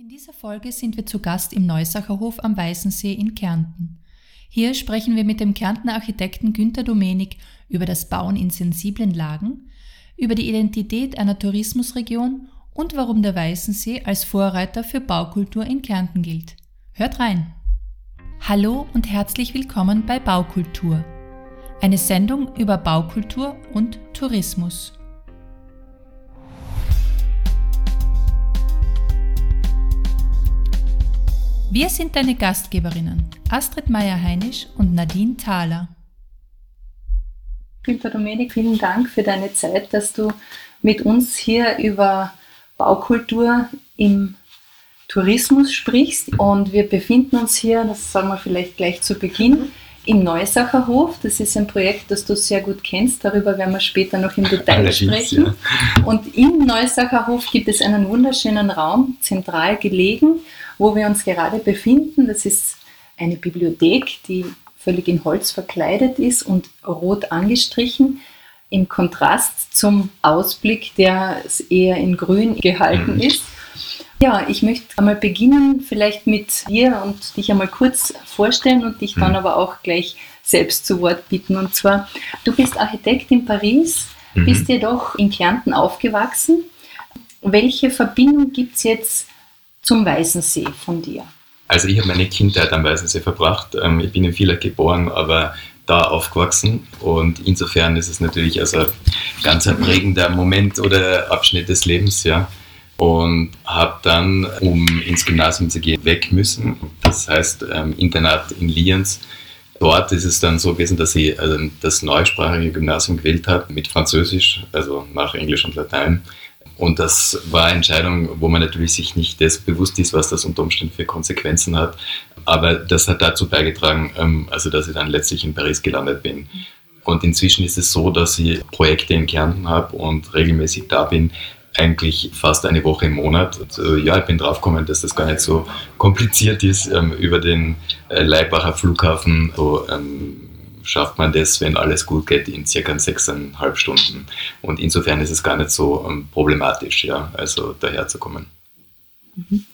In dieser Folge sind wir zu Gast im Neusacher Hof am Weißensee in Kärnten. Hier sprechen wir mit dem Kärntner Architekten Günter Domenik über das Bauen in sensiblen Lagen, über die Identität einer Tourismusregion und warum der Weißensee als Vorreiter für Baukultur in Kärnten gilt. Hört rein! Hallo und herzlich willkommen bei Baukultur, eine Sendung über Baukultur und Tourismus. Wir sind deine Gastgeberinnen, Astrid Meyer-Heinisch und Nadine Thaler. Günter Domenik, vielen Dank für deine Zeit, dass du mit uns hier über Baukultur im Tourismus sprichst. Und wir befinden uns hier, das sagen wir vielleicht gleich zu Beginn, im Neusacher Hof. Das ist ein Projekt, das du sehr gut kennst. Darüber werden wir später noch im Detail Allerdings, sprechen. Ja. Und im Neusacher Hof gibt es einen wunderschönen Raum, zentral gelegen wo wir uns gerade befinden. Das ist eine Bibliothek, die völlig in Holz verkleidet ist und rot angestrichen, im Kontrast zum Ausblick, der eher in grün gehalten mhm. ist. Ja, ich möchte einmal beginnen, vielleicht mit dir und dich einmal kurz vorstellen und dich dann mhm. aber auch gleich selbst zu Wort bitten. Und zwar, du bist Architekt in Paris, mhm. bist jedoch in Kärnten aufgewachsen. Welche Verbindung gibt es jetzt zum Weißensee von dir? Also ich habe meine Kindheit am Weißensee verbracht. Ähm, ich bin in Villach geboren, aber da aufgewachsen und insofern ist es natürlich also ein ganz ein prägender Moment oder Abschnitt des Lebens, ja. Und habe dann, um ins Gymnasium zu gehen, weg müssen. Das heißt ähm, Internat in Lienz. Dort ist es dann so gewesen, dass ich also das neusprachige Gymnasium gewählt habe mit Französisch, also nach Englisch und Latein. Und das war eine Entscheidung, wo man natürlich sich nicht das bewusst ist, was das unter Umständen für Konsequenzen hat. Aber das hat dazu beigetragen, ähm, also dass ich dann letztlich in Paris gelandet bin. Und inzwischen ist es so, dass ich Projekte in Kärnten habe und regelmäßig da bin, eigentlich fast eine Woche im Monat. Und, äh, ja, ich bin draufgekommen, dass das gar nicht so kompliziert ist, ähm, über den äh, Leibacher Flughafen so ähm, schafft man das, wenn alles gut geht, in circa sechseinhalb Stunden. Und insofern ist es gar nicht so ähm, problematisch, ja, also daherzukommen. Mhm.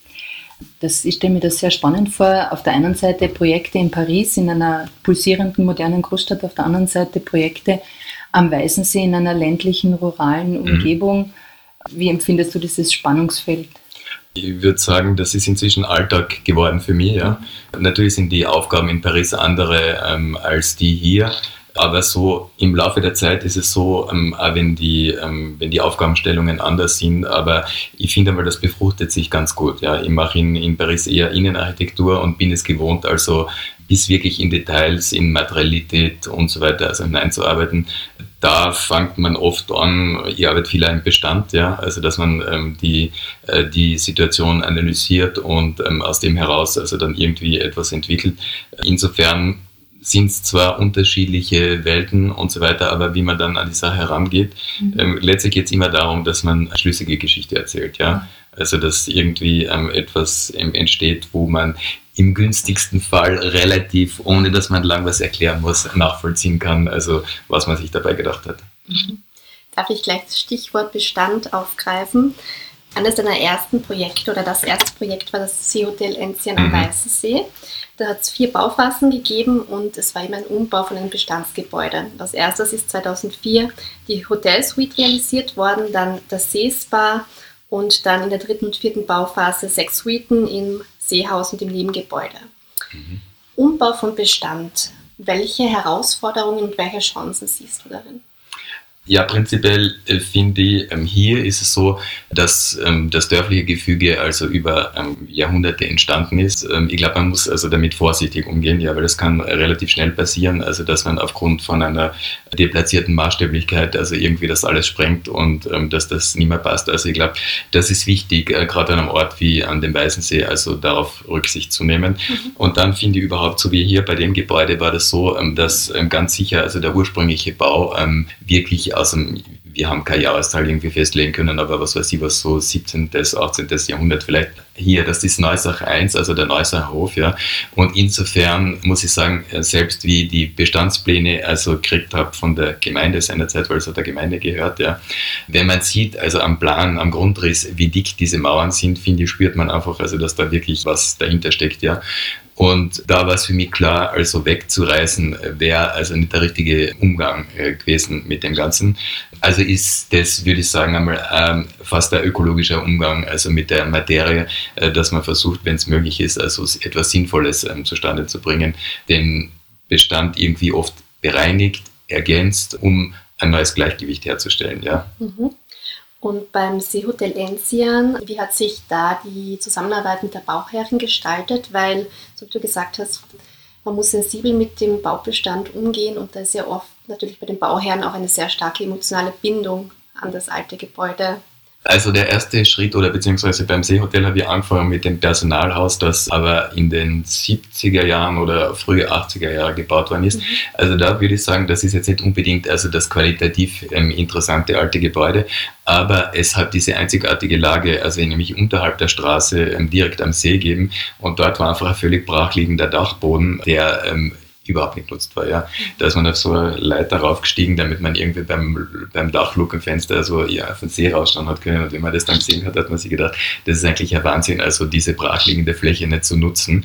Das, ich stelle mir das sehr spannend vor. Auf der einen Seite Projekte in Paris, in einer pulsierenden modernen Großstadt, auf der anderen Seite Projekte am Weißensee in einer ländlichen, ruralen mhm. Umgebung. Mhm. Wie empfindest du dieses Spannungsfeld? Ich würde sagen, das ist inzwischen Alltag geworden für mich. Ja. Natürlich sind die Aufgaben in Paris andere ähm, als die hier. Aber so im Laufe der Zeit ist es so, ähm, auch wenn die, ähm, wenn die Aufgabenstellungen anders sind, aber ich finde einmal, das befruchtet sich ganz gut. Ja. Ich mache in, in Paris eher Innenarchitektur und bin es gewohnt, also bis wirklich in Details, in Materialität und so weiter also hineinzuarbeiten. Da fängt man oft an, ich arbeite viel im Bestand, ja, also dass man ähm, die, äh, die Situation analysiert und ähm, aus dem heraus also dann irgendwie etwas entwickelt. Insofern sind es zwar unterschiedliche Welten und so weiter, aber wie man dann an die Sache herangeht, mhm. ähm, letztlich geht es immer darum, dass man eine schlüssige Geschichte erzählt, ja. Also dass irgendwie ähm, etwas ähm, entsteht, wo man im günstigsten Fall relativ, ohne dass man lang was erklären muss, nachvollziehen kann, also was man sich dabei gedacht hat. Mhm. Darf ich gleich das Stichwort Bestand aufgreifen? Eines deiner ersten Projekte oder das erste Projekt war das Seehotel Enzian am mhm. Weißensee. Da hat es vier Bauphasen gegeben und es war immer ein Umbau von einem Bestandsgebäude. Als erstes ist 2004 die Hotelsuite realisiert worden, dann das Seespa und dann in der dritten und vierten Bauphase sechs Suiten im Seehaus und im Nebengebäude. Mhm. Umbau von Bestand. Welche Herausforderungen und welche Chancen siehst du darin? Ja, prinzipiell äh, finde ich, ähm, hier ist es so, dass ähm, das dörfliche Gefüge also über ähm, Jahrhunderte entstanden ist. Ich glaube, man muss also damit vorsichtig umgehen, ja, weil das kann relativ schnell passieren, also dass man aufgrund von einer deplatzierten Maßstäblichkeit also irgendwie das alles sprengt und dass das nicht mehr passt. Also ich glaube, das ist wichtig, äh, gerade an einem Ort wie an dem Weißensee, also darauf Rücksicht zu nehmen. Mhm. Und dann finde ich überhaupt, so wie hier bei dem Gebäude war das so, dass ganz sicher also der ursprüngliche Bau wirklich aus dem, wir haben keine Jahreszahl irgendwie festlegen können, aber was weiß ich, was so 17., 18. Jahrhundert vielleicht hier, das ist Neusach 1, also der Neusacher Hof, ja. Und insofern muss ich sagen, äh, selbst wie die Bestandspläne also gekriegt habe von der Gemeinde seinerzeit, weil es der Gemeinde gehört, ja. Wenn man sieht, also am Plan, am Grundriss, wie dick diese Mauern sind, finde ich, spürt man einfach, also dass da wirklich was dahinter steckt, ja. Und da war es für mich klar, also wegzureisen wäre also nicht der richtige Umgang äh, gewesen mit dem Ganzen. Also ist das, würde ich sagen, einmal ähm, fast ein ökologischer Umgang, also mit der Materie, äh, dass man versucht, wenn es möglich ist, also etwas Sinnvolles ähm, zustande zu bringen, den Bestand irgendwie oft bereinigt, ergänzt, um ein neues Gleichgewicht herzustellen. Ja. Mhm. Und beim Seehotel Enzian, wie hat sich da die Zusammenarbeit mit der Bauherrin gestaltet? Weil, so wie du gesagt hast, man muss sensibel mit dem Baubestand umgehen und da ist ja oft natürlich bei den Bauherren auch eine sehr starke emotionale Bindung an das alte Gebäude also der erste Schritt oder beziehungsweise beim Seehotel habe ich angefangen mit dem Personalhaus, das aber in den 70er Jahren oder frühe 80er Jahre gebaut worden ist. Mhm. Also da würde ich sagen, das ist jetzt nicht unbedingt also das qualitativ ähm, interessante alte Gebäude, aber es hat diese einzigartige Lage, also nämlich unterhalb der Straße ähm, direkt am See geben und dort war einfach ein völlig brachliegender Dachboden, der ähm, überhaupt nicht genutzt war. Ja. Da ist man auf so eine Leiter raufgestiegen, damit man irgendwie beim, beim Dachflug im Fenster so ja, auf den See rausschauen hat können. Und wenn man das dann gesehen hat, hat man sich gedacht, das ist eigentlich ein Wahnsinn, also diese brachliegende Fläche nicht zu nutzen.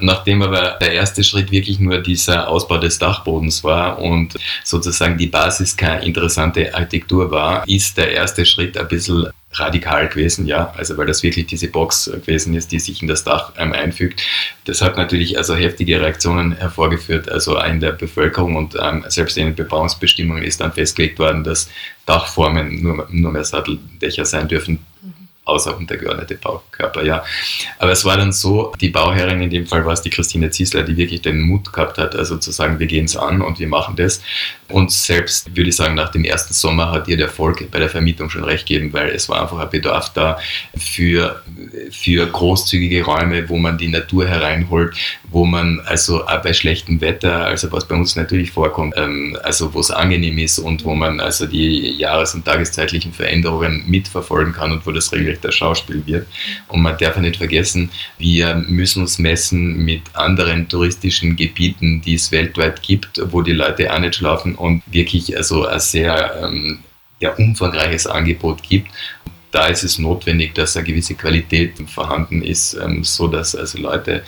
Nachdem aber der erste Schritt wirklich nur dieser Ausbau des Dachbodens war und sozusagen die Basis keine interessante Architektur war, ist der erste Schritt ein bisschen radikal gewesen, ja, also weil das wirklich diese Box gewesen ist, die sich in das Dach ähm, einfügt. Das hat natürlich also heftige Reaktionen hervorgeführt, also in der Bevölkerung und ähm, selbst in den Bebauungsbestimmungen ist dann festgelegt worden, dass Dachformen nur, nur mehr Satteldächer sein dürfen, außer untergeordnete Baukörper, ja. Aber es war dann so, die Bauherrin, in dem Fall war es die Christine Ziesler, die wirklich den Mut gehabt hat, also zu sagen, wir gehen es an und wir machen das. Und selbst, würde ich sagen, nach dem ersten Sommer hat ihr der Erfolg bei der Vermietung schon recht gegeben, weil es war einfach ein Bedarf da für, für großzügige Räume, wo man die Natur hereinholt, wo man also auch bei schlechtem Wetter, also was bei uns natürlich vorkommt, ähm, also wo es angenehm ist und wo man also die jahres- und tageszeitlichen Veränderungen mitverfolgen kann und wo das regelrecht Schauspiel wird. Und man darf nicht vergessen, wir müssen uns messen mit anderen touristischen Gebieten, die es weltweit gibt, wo die Leute auch nicht schlafen und wirklich also ein sehr ähm, ja, umfangreiches Angebot gibt. Da ist es notwendig, dass eine gewisse Qualität vorhanden ist, ähm, so dass also Leute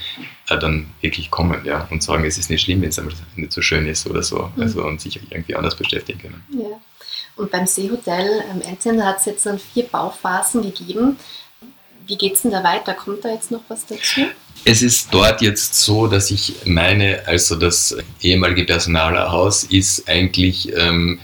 äh, dann wirklich kommen ja, und sagen, es ist nicht schlimm, wenn es nicht so schön ist oder so, mhm. also und sich irgendwie anders beschäftigen können. Ja. Und beim Seehotel ähm, Enzian hat es jetzt dann vier Bauphasen gegeben. Wie geht es denn da weiter? Kommt da jetzt noch was dazu? Es ist dort jetzt so, dass ich meine, also das ehemalige Personalhaus ist eigentlich ähm,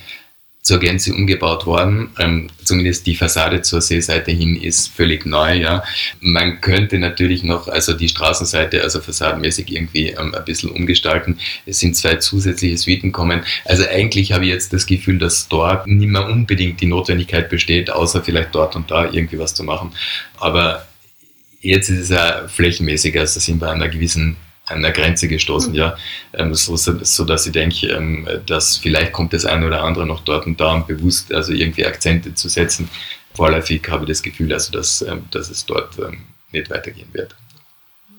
zur Gänze umgebaut worden. Ähm, zumindest die Fassade zur Seeseite hin ist völlig neu. Ja. Man könnte natürlich noch also die Straßenseite, also fassadenmäßig irgendwie ähm, ein bisschen umgestalten. Es sind zwei zusätzliche Suiten kommen. Also eigentlich habe ich jetzt das Gefühl, dass dort nicht mehr unbedingt die Notwendigkeit besteht, außer vielleicht dort und da irgendwie was zu machen. Aber jetzt ist es ja flächenmäßiger, also sind wir an einer gewissen an der Grenze gestoßen, mhm. ja, ähm, so, so dass ich denke, ähm, dass vielleicht kommt das eine oder andere noch dort und da um bewusst also irgendwie Akzente zu setzen. Vorläufig habe ich das Gefühl, also dass, ähm, dass es dort ähm, nicht weitergehen wird.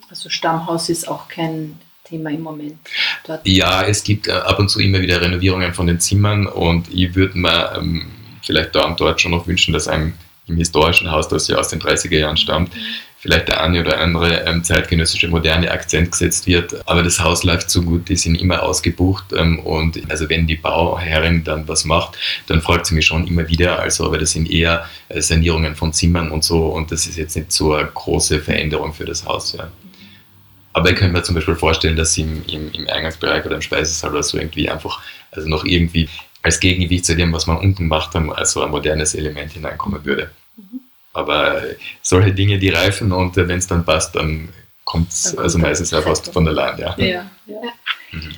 Also Stammhaus ist auch kein Thema im Moment. Dort. Ja, es gibt äh, ab und zu immer wieder Renovierungen von den Zimmern und ich würde mir ähm, vielleicht da und dort schon noch wünschen, dass einem im historischen Haus, das ja aus den 30er Jahren stammt, mhm vielleicht der eine oder andere ähm, zeitgenössische moderne Akzent gesetzt wird. Aber das Haus läuft so gut, die sind immer ausgebucht. Ähm, und also wenn die Bauherrin dann was macht, dann fragt sie mich schon immer wieder. Also, aber das sind eher äh, Sanierungen von Zimmern und so. Und das ist jetzt nicht so eine große Veränderung für das Haus. Ja. Aber ich könnte mir zum Beispiel vorstellen, dass sie im, im, im Eingangsbereich oder im Speisesaal oder so irgendwie einfach, also noch irgendwie als Gegengewicht zu dem, was man unten haben, also ein modernes Element hineinkommen würde. Aber solche Dinge, die reifen und äh, wenn es dann passt, dann kommt es also meistens ja fast von allein. Ja. ja, ja. Mhm.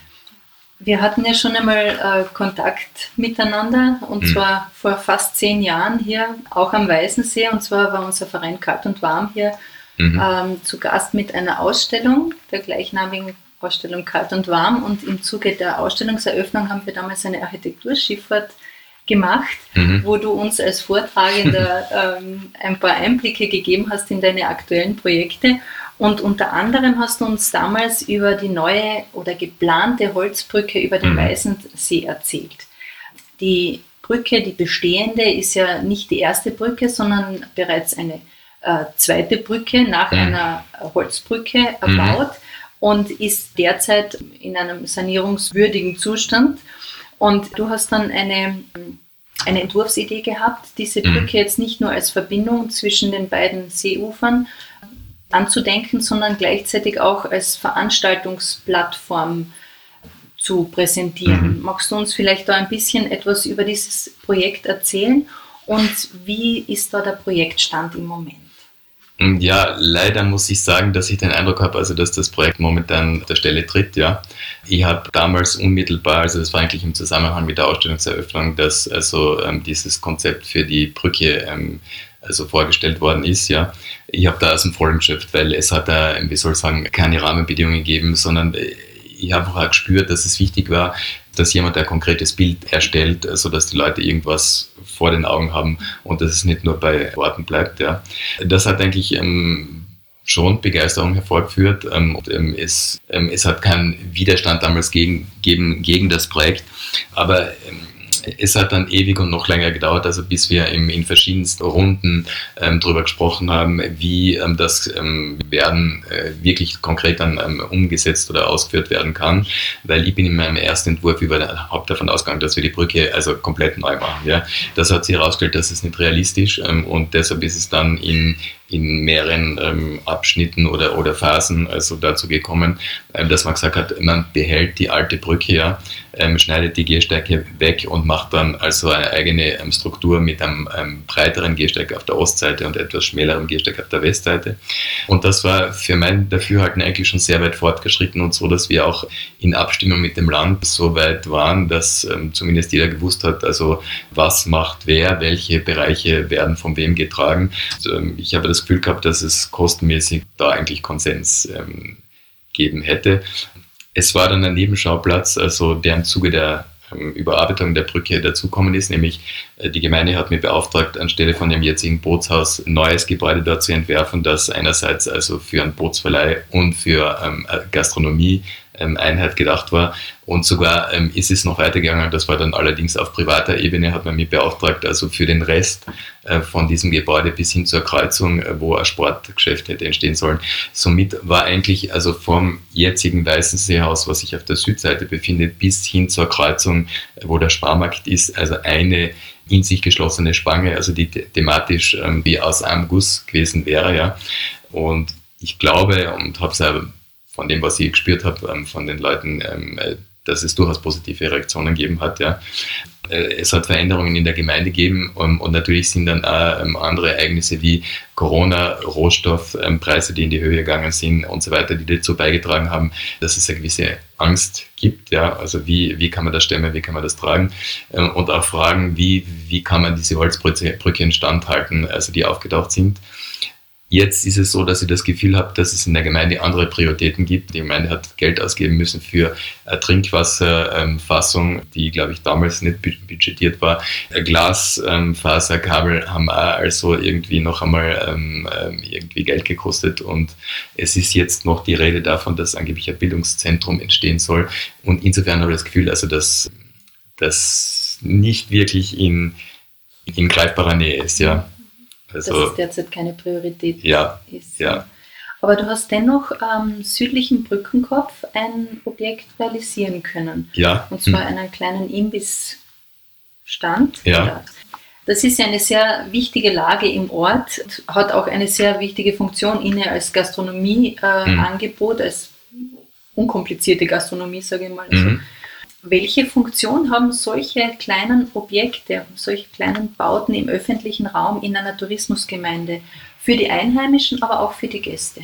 Wir hatten ja schon einmal äh, Kontakt miteinander und mhm. zwar vor fast zehn Jahren hier, auch am Weißensee. Und zwar war unser Verein Kalt und Warm hier mhm. ähm, zu Gast mit einer Ausstellung, der gleichnamigen Ausstellung Kalt und Warm. Und im Zuge der Ausstellungseröffnung haben wir damals eine Architekturschifffahrt gemacht, mhm. wo du uns als Vortragender ähm, ein paar Einblicke gegeben hast in deine aktuellen Projekte. Und unter anderem hast du uns damals über die neue oder geplante Holzbrücke über den mhm. Weißensee erzählt. Die Brücke, die bestehende, ist ja nicht die erste Brücke, sondern bereits eine äh, zweite Brücke nach mhm. einer Holzbrücke erbaut mhm. und ist derzeit in einem sanierungswürdigen Zustand. Und du hast dann eine, eine Entwurfsidee gehabt, diese mhm. Brücke jetzt nicht nur als Verbindung zwischen den beiden Seeufern anzudenken, sondern gleichzeitig auch als Veranstaltungsplattform zu präsentieren. Mhm. Magst du uns vielleicht da ein bisschen etwas über dieses Projekt erzählen und wie ist da der Projektstand im Moment? Ja, leider muss ich sagen, dass ich den Eindruck habe, also dass das Projekt momentan der Stelle tritt. Ja, ich habe damals unmittelbar, also das war eigentlich im Zusammenhang mit der Ausstellungseröffnung, dass also ähm, dieses Konzept für die Brücke ähm, also vorgestellt worden ist. Ja, ich habe da aus dem Vollen geschöpft, weil es hat da, wie soll ich sagen, keine Rahmenbedingungen gegeben, sondern ich habe auch gespürt, dass es wichtig war, dass jemand ein konkretes Bild erstellt, sodass die Leute irgendwas vor den Augen haben und dass es nicht nur bei Worten bleibt. Ja. Das hat eigentlich ähm, schon Begeisterung hervorgeführt ähm, und ähm, es, es hat keinen Widerstand damals gegen, gegen, gegen das Projekt, aber es hat dann ewig und noch länger gedauert, also bis wir im, in verschiedensten Runden ähm, darüber gesprochen haben, wie ähm, das ähm, werden äh, wirklich konkret dann ähm, umgesetzt oder ausgeführt werden kann, weil ich bin in meinem ersten Entwurf überhaupt davon ausgegangen, dass wir die Brücke also komplett neu machen. Ja. Das hat sich herausgestellt, dass es nicht realistisch ähm, und deshalb ist es dann in in mehreren ähm, Abschnitten oder, oder Phasen also dazu gekommen, ähm, dass man gesagt hat, man behält die alte Brücke ja, ähm, schneidet die Gehsteige weg und macht dann also eine eigene ähm, Struktur mit einem ähm, breiteren Gehsteig auf der Ostseite und etwas schmälerem Gehsteig auf der Westseite. Und das war für mein Dafürhalten eigentlich schon sehr weit fortgeschritten und so, dass wir auch in Abstimmung mit dem Land so weit waren, dass ähm, zumindest jeder gewusst hat, also was macht wer, welche Bereiche werden von wem getragen. Also, ich habe das das Gefühl gehabt, dass es kostenmäßig da eigentlich Konsens ähm, geben hätte. Es war dann ein Nebenschauplatz, also der im Zuge der ähm, Überarbeitung der Brücke dazukommen ist, nämlich äh, die Gemeinde hat mich beauftragt, anstelle von dem jetzigen Bootshaus ein neues Gebäude dort zu entwerfen, das einerseits also für einen Bootsverleih und für ähm, Gastronomie Einheit gedacht war. Und sogar ähm, ist es noch weitergegangen, das war dann allerdings auf privater Ebene, hat man mich beauftragt, also für den Rest äh, von diesem Gebäude bis hin zur Kreuzung, äh, wo ein Sportgeschäft hätte entstehen sollen. Somit war eigentlich also vom jetzigen Weißenseehaus, was sich auf der Südseite befindet, bis hin zur Kreuzung, äh, wo der Sparmarkt ist, also eine in sich geschlossene Spange, also die thematisch ähm, wie aus einem Guss gewesen wäre. Ja. Und ich glaube und habe es von dem, was ich gespürt habe, ähm, von den Leuten, ähm, äh, dass es durchaus positive Reaktionen gegeben hat. Ja. Äh, es hat Veränderungen in der Gemeinde gegeben ähm, und natürlich sind dann auch andere Ereignisse wie Corona, Rohstoffpreise, die in die Höhe gegangen sind und so weiter, die dazu beigetragen haben, dass es eine gewisse Angst gibt. Ja, also wie, wie kann man das stemmen, wie kann man das tragen und auch Fragen, wie, wie kann man diese Holzbrücke instand halten, also die aufgetaucht sind. Jetzt ist es so, dass ich das Gefühl habe, dass es in der Gemeinde andere Prioritäten gibt. Die Gemeinde hat Geld ausgeben müssen für eine Trinkwasserfassung, die, glaube ich, damals nicht budgetiert war. Glasfaserkabel haben auch also irgendwie noch einmal ähm, ähm, irgendwie Geld gekostet. Und es ist jetzt noch die Rede davon, dass angeblich ein Bildungszentrum entstehen soll. Und insofern habe ich das Gefühl, also dass das nicht wirklich in, in greifbarer Nähe ist, ja. Also, dass es derzeit keine Priorität ja, ist. Ja. Aber du hast dennoch am südlichen Brückenkopf ein Objekt realisieren können. Ja. Und zwar hm. einen kleinen Imbissstand. Ja. Das ist ja eine sehr wichtige Lage im Ort, hat auch eine sehr wichtige Funktion inne als Gastronomieangebot, äh, hm. als unkomplizierte Gastronomie, sage ich mal. Also, mhm. Welche Funktion haben solche kleinen Objekte, solche kleinen Bauten im öffentlichen Raum in einer Tourismusgemeinde für die Einheimischen, aber auch für die Gäste?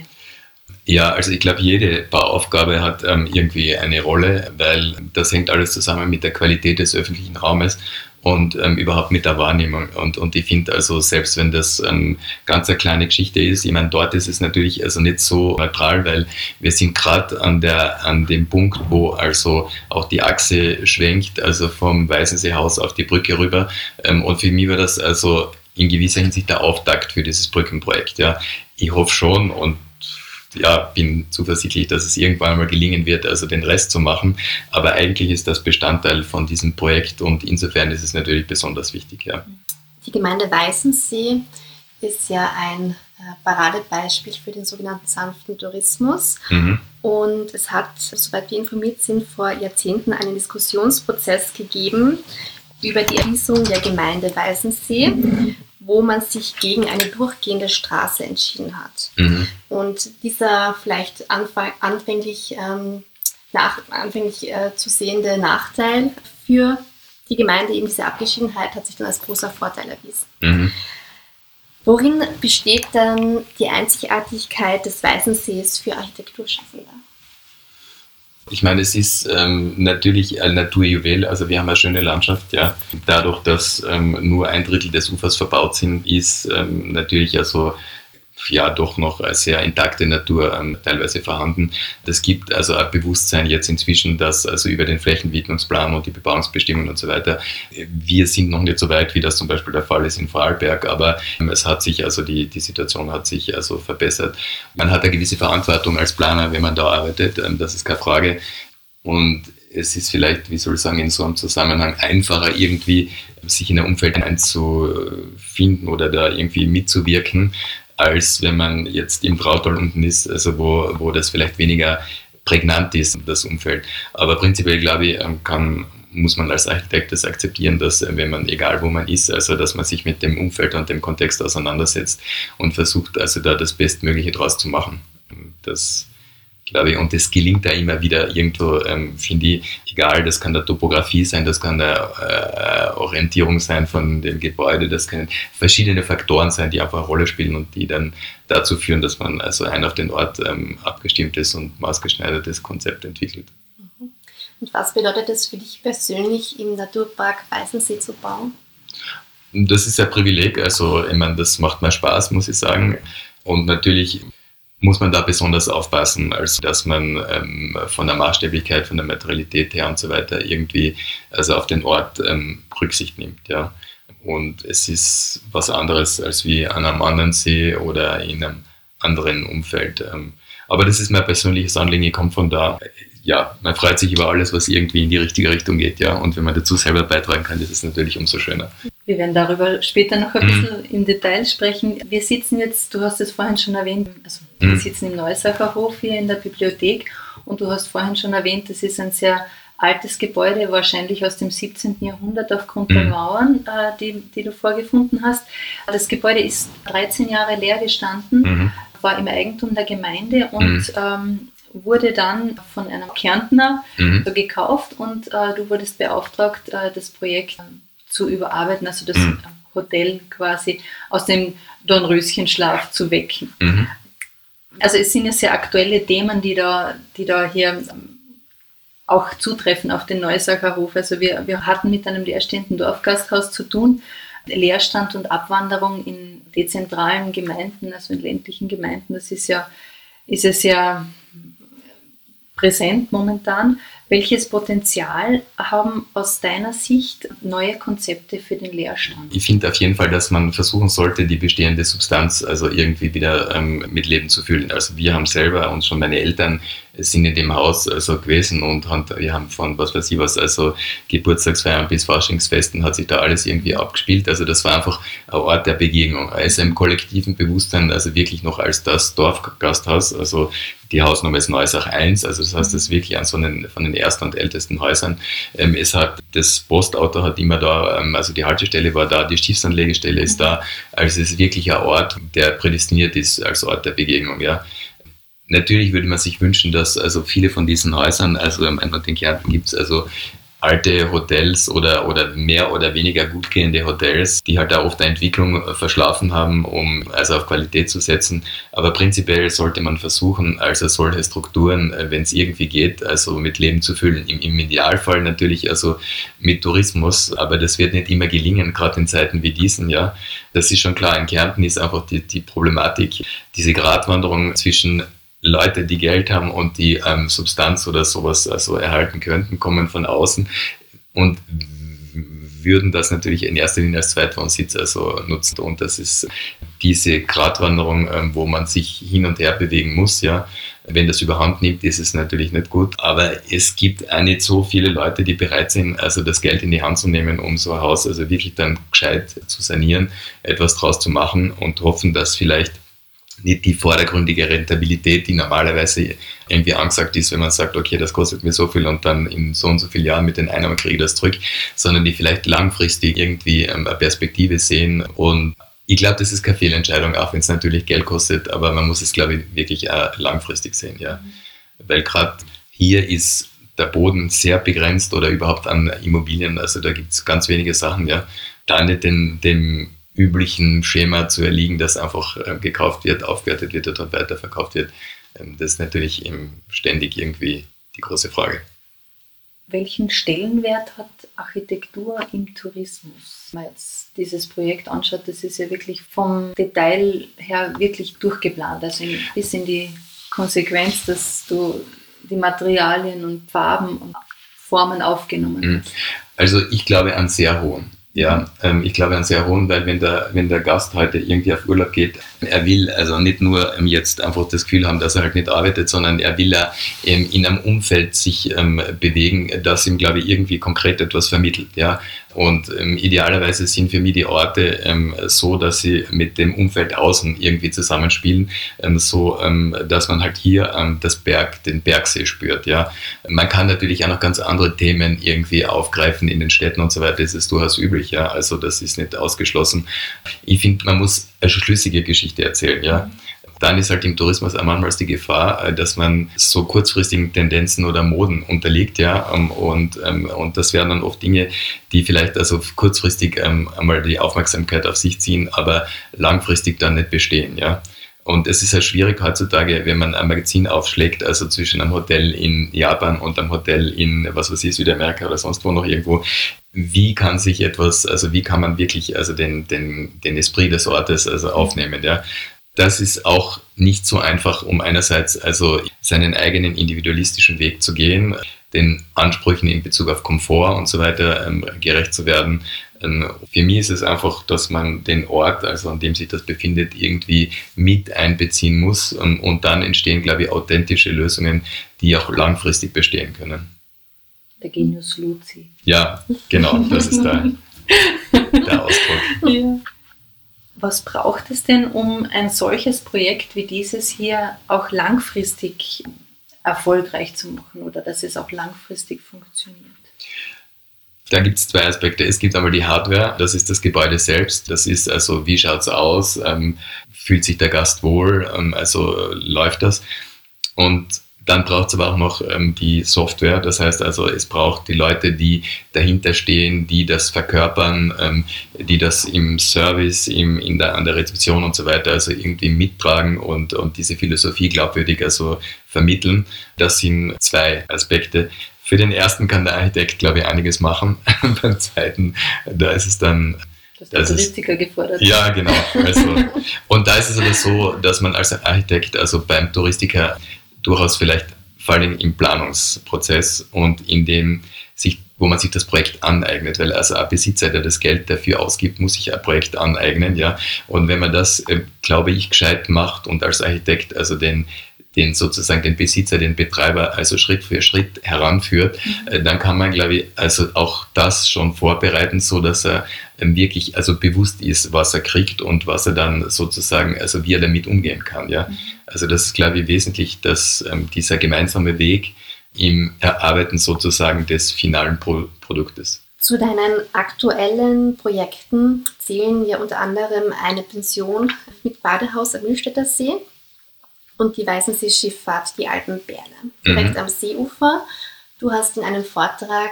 Ja, also ich glaube, jede Bauaufgabe hat ähm, irgendwie eine Rolle, weil das hängt alles zusammen mit der Qualität des öffentlichen Raumes und ähm, überhaupt mit der Wahrnehmung. Und, und ich finde also, selbst wenn das ähm, ganz eine kleine Geschichte ist, ich meine, dort ist es natürlich also nicht so neutral, weil wir sind gerade an, an dem Punkt, wo also auch die Achse schwenkt, also vom Weißenseehaus auf die Brücke rüber. Ähm, und für mich war das also in gewisser Hinsicht der Auftakt für dieses Brückenprojekt. Ja. Ich hoffe schon und ja, bin zuversichtlich, dass es irgendwann mal gelingen wird, also den Rest zu machen. Aber eigentlich ist das Bestandteil von diesem Projekt und insofern ist es natürlich besonders wichtig. Ja. Die Gemeinde Weißensee ist ja ein äh, Paradebeispiel für den sogenannten sanften Tourismus. Mhm. Und es hat, soweit wir informiert sind, vor Jahrzehnten einen Diskussionsprozess gegeben über die Erschließung der Gemeinde Weißensee. Mhm wo man sich gegen eine durchgehende Straße entschieden hat. Mhm. Und dieser vielleicht anfänglich, ähm, nach, anfänglich äh, zu sehende Nachteil für die Gemeinde, eben diese Abgeschiedenheit, hat sich dann als großer Vorteil erwiesen. Mhm. Worin besteht dann die Einzigartigkeit des Weißensees für Architekturschaffende? Ich meine, es ist ähm, natürlich ein Naturjuwel, also wir haben eine schöne Landschaft, ja. Dadurch, dass ähm, nur ein Drittel des Ufers verbaut sind, ist ähm, natürlich also ja doch noch sehr intakte Natur ähm, teilweise vorhanden. Das gibt also ein Bewusstsein jetzt inzwischen, dass also über den Flächenwidmungsplan und die Bebauungsbestimmungen und so weiter, wir sind noch nicht so weit, wie das zum Beispiel der Fall ist in Vorarlberg, aber ähm, es hat sich also die, die Situation hat sich also verbessert. Man hat eine gewisse Verantwortung als Planer, wenn man da arbeitet, ähm, das ist keine Frage. Und es ist vielleicht, wie soll ich sagen, in so einem Zusammenhang einfacher, irgendwie sich in ein Umfeld einzufinden oder da irgendwie mitzuwirken, als wenn man jetzt im Brautal unten ist, also wo, wo das vielleicht weniger prägnant ist, das Umfeld. Aber prinzipiell glaube ich, ähm, kann, muss man als Architekt das akzeptieren, dass äh, wenn man, egal wo man ist, also dass man sich mit dem Umfeld und dem Kontext auseinandersetzt und versucht, also da das Bestmögliche draus zu machen. Das glaube ich. Und das gelingt da immer wieder irgendwo, ähm, finde ich, egal, das kann der Topografie sein, das kann der äh, Orientierung sein von dem Gebäude, das können verschiedene Faktoren sein, die einfach eine Rolle spielen und die dann dazu führen, dass man also ein auf den Ort ähm, abgestimmtes und maßgeschneidertes Konzept entwickelt. Mhm. Und was bedeutet es für dich persönlich, im Naturpark Weißensee zu bauen? Das ist ein Privileg, also ich meine, das macht mir Spaß, muss ich sagen. Und natürlich muss man da besonders aufpassen, als dass man ähm, von der Maßstäblichkeit, von der Materialität her und so weiter irgendwie also auf den Ort ähm, Rücksicht nimmt. Ja. Und es ist was anderes als wie an einem anderen See oder in einem anderen Umfeld. Ähm. Aber das ist mein persönliches Anliegen, ich komme von da. Ja, man freut sich über alles, was irgendwie in die richtige Richtung geht, ja. Und wenn man dazu selber beitragen kann, ist es natürlich umso schöner. Wir werden darüber später noch ein mhm. bisschen im Detail sprechen. Wir sitzen jetzt, du hast es vorhin schon erwähnt, also wir mhm. sitzen im Neusacher Hof hier in der Bibliothek und du hast vorhin schon erwähnt, das ist ein sehr altes Gebäude, wahrscheinlich aus dem 17. Jahrhundert aufgrund mhm. der Mauern, äh, die, die du vorgefunden hast. Das Gebäude ist 13 Jahre leer gestanden, mhm. war im Eigentum der Gemeinde und mhm. ähm, wurde dann von einem Kärntner mhm. gekauft und äh, du wurdest beauftragt, äh, das Projekt zu überarbeiten, also das mhm. Hotel quasi aus dem Dornröschenschlaf zu wecken. Mhm. Also es sind ja sehr aktuelle Themen, die da, die da hier auch zutreffen auf den Neusacher Hof. Also wir, wir hatten mit einem leerstehenden Dorfgasthaus zu tun. Leerstand und Abwanderung in dezentralen Gemeinden, also in ländlichen Gemeinden, das ist ja, ist ja sehr präsent momentan. Welches Potenzial haben aus deiner Sicht neue Konzepte für den Leerstand? Ich finde auf jeden Fall, dass man versuchen sollte, die bestehende Substanz also irgendwie wieder ähm, mit Leben zu füllen. Also wir haben selber und schon meine Eltern sind in dem Haus also gewesen und haben, wir haben von was weiß ich was, also Geburtstagsfeiern bis Faschingsfesten hat sich da alles irgendwie abgespielt. Also das war einfach ein Ort der Begegnung. Also im kollektiven Bewusstsein, also wirklich noch als das Dorfgasthaus, also die Hausnummer ist Neusach 1, also das heißt, das ist wirklich an so einen, von den ersten und ältesten Häusern. Ähm, es hat, das Postauto hat immer da, ähm, also die Haltestelle war da, die Schiffsanlegestelle ist da, also es ist wirklich ein Ort, der prädestiniert ist als Ort der Begegnung, ja. Natürlich würde man sich wünschen, dass also viele von diesen Häusern, also in den Kärnten gibt es also alte Hotels oder, oder mehr oder weniger gut gehende Hotels, die halt da oft eine Entwicklung äh, verschlafen haben, um also auf Qualität zu setzen. Aber prinzipiell sollte man versuchen, also solche Strukturen, äh, wenn es irgendwie geht, also mit Leben zu füllen. Im, Im, Idealfall natürlich also mit Tourismus, aber das wird nicht immer gelingen, gerade in Zeiten wie diesen, ja. Das ist schon klar. In Kärnten ist einfach die, die Problematik, diese Gratwanderung zwischen Leute, die Geld haben und die ähm, Substanz oder sowas also erhalten könnten, kommen von außen und würden das natürlich in erster Linie als Zweitwohnsitz also nutzen. Und das ist diese Gratwanderung, ähm, wo man sich hin und her bewegen muss, ja. Wenn das überhand nimmt, ist es natürlich nicht gut. Aber es gibt auch nicht so viele Leute, die bereit sind, also das Geld in die Hand zu nehmen, um so ein Haus also wirklich dann gescheit zu sanieren, etwas draus zu machen und hoffen, dass vielleicht nicht die vordergründige Rentabilität, die normalerweise irgendwie angesagt ist, wenn man sagt, okay, das kostet mir so viel und dann in so und so vielen Jahren mit den Einnahmen kriege ich das zurück, sondern die vielleicht langfristig irgendwie ähm, eine Perspektive sehen und ich glaube, das ist keine Fehlentscheidung, auch wenn es natürlich Geld kostet, aber man muss es, glaube ich, wirklich auch langfristig sehen, ja. Weil gerade hier ist der Boden sehr begrenzt oder überhaupt an Immobilien, also da gibt es ganz wenige Sachen, ja. Da nicht den, dem üblichen Schema zu erliegen, dass einfach äh, gekauft wird, aufgewertet wird und weiterverkauft wird. Ähm, das ist natürlich ständig irgendwie die große Frage. Welchen Stellenwert hat Architektur im Tourismus? Wenn man jetzt dieses Projekt anschaut, das ist ja wirklich vom Detail her wirklich durchgeplant, also bis in die Konsequenz, dass du die Materialien und Farben und Formen aufgenommen mhm. hast. Also ich glaube an sehr hohen. Ja, ähm, ich glaube an sehr hohen, weil wenn der, wenn der Gast heute irgendwie auf Urlaub geht, er will also nicht nur ähm, jetzt einfach das Gefühl haben, dass er halt nicht arbeitet, sondern er will ja ähm, in einem Umfeld sich ähm, bewegen, das ihm, glaube ich, irgendwie konkret etwas vermittelt. Ja, und ähm, idealerweise sind für mich die Orte ähm, so, dass sie mit dem Umfeld außen irgendwie zusammenspielen, ähm, so ähm, dass man halt hier ähm, das Berg, den Bergsee spürt. Ja, man kann natürlich auch noch ganz andere Themen irgendwie aufgreifen in den Städten und so weiter. Das ist durchaus üblich. Ja, also das ist nicht ausgeschlossen. Ich finde, man muss eine schlüssige Geschichte erzählen. Ja dann ist halt im Tourismus auch manchmal die Gefahr, äh, dass man so kurzfristigen Tendenzen oder Moden unterliegt, ja, ähm, und, ähm, und das wären dann oft Dinge, die vielleicht also kurzfristig ähm, einmal die Aufmerksamkeit auf sich ziehen, aber langfristig dann nicht bestehen, ja. Und es ist ja schwierig heutzutage, wenn man ein Magazin aufschlägt, also zwischen einem Hotel in Japan und einem Hotel in, was weiß ich, Südamerika oder sonst wo noch irgendwo. Wie kann sich etwas, also wie kann man wirklich also den, den, den Esprit des Ortes also aufnehmen, ja? Das ist auch nicht so einfach, um einerseits also seinen eigenen individualistischen Weg zu gehen, den Ansprüchen in Bezug auf Komfort und so weiter ähm, gerecht zu werden. Ähm, für mich ist es einfach, dass man den Ort, also an dem sich das befindet, irgendwie mit einbeziehen muss ähm, und dann entstehen, glaube ich, authentische Lösungen, die auch langfristig bestehen können. Der Genius Luzi. Ja, genau, das ist der, der Ausdruck. Ja. Was braucht es denn, um ein solches Projekt wie dieses hier auch langfristig erfolgreich zu machen oder dass es auch langfristig funktioniert? Da gibt es zwei Aspekte. Es gibt einmal die Hardware, das ist das Gebäude selbst. Das ist also, wie schaut es aus? Ähm, fühlt sich der Gast wohl? Ähm, also läuft das? Und dann braucht es aber auch noch ähm, die Software. Das heißt also, es braucht die Leute, die dahinter stehen, die das verkörpern, ähm, die das im Service, im, in der, an der Rezeption und so weiter also irgendwie mittragen und, und diese Philosophie glaubwürdig also vermitteln. Das sind zwei Aspekte. Für den ersten kann der Architekt, glaube ich, einiges machen. Beim zweiten, da ist es dann dass der Touristiker gefordert Ja, genau. Also, und da ist es aber so, dass man als Architekt, also beim Touristiker, durchaus vielleicht vor allem im Planungsprozess und in dem sich, wo man sich das Projekt aneignet, weil also ein Besitzer, der das Geld dafür ausgibt, muss sich ein Projekt aneignen, ja. Und wenn man das, äh, glaube ich, gescheit macht und als Architekt also den den sozusagen den Besitzer, den Betreiber also Schritt für Schritt heranführt, mhm. Äh, dann kann man, glaube ich, also auch das schon vorbereiten, so dass er ähm, wirklich also bewusst ist, was er kriegt und was er dann sozusagen, also wie er damit umgehen kann, ja. Mhm. Also das ist, glaube ich, wesentlich, dass ähm, dieser gemeinsame Weg im Erarbeiten sozusagen des finalen Pro Produktes. Zu deinen aktuellen Projekten zählen wir unter anderem eine Pension mit Badehaus am Mühlstädter See und die Weißensee-Schifffahrt, die Alpenberle, direkt mhm. am Seeufer. Du hast in einem Vortrag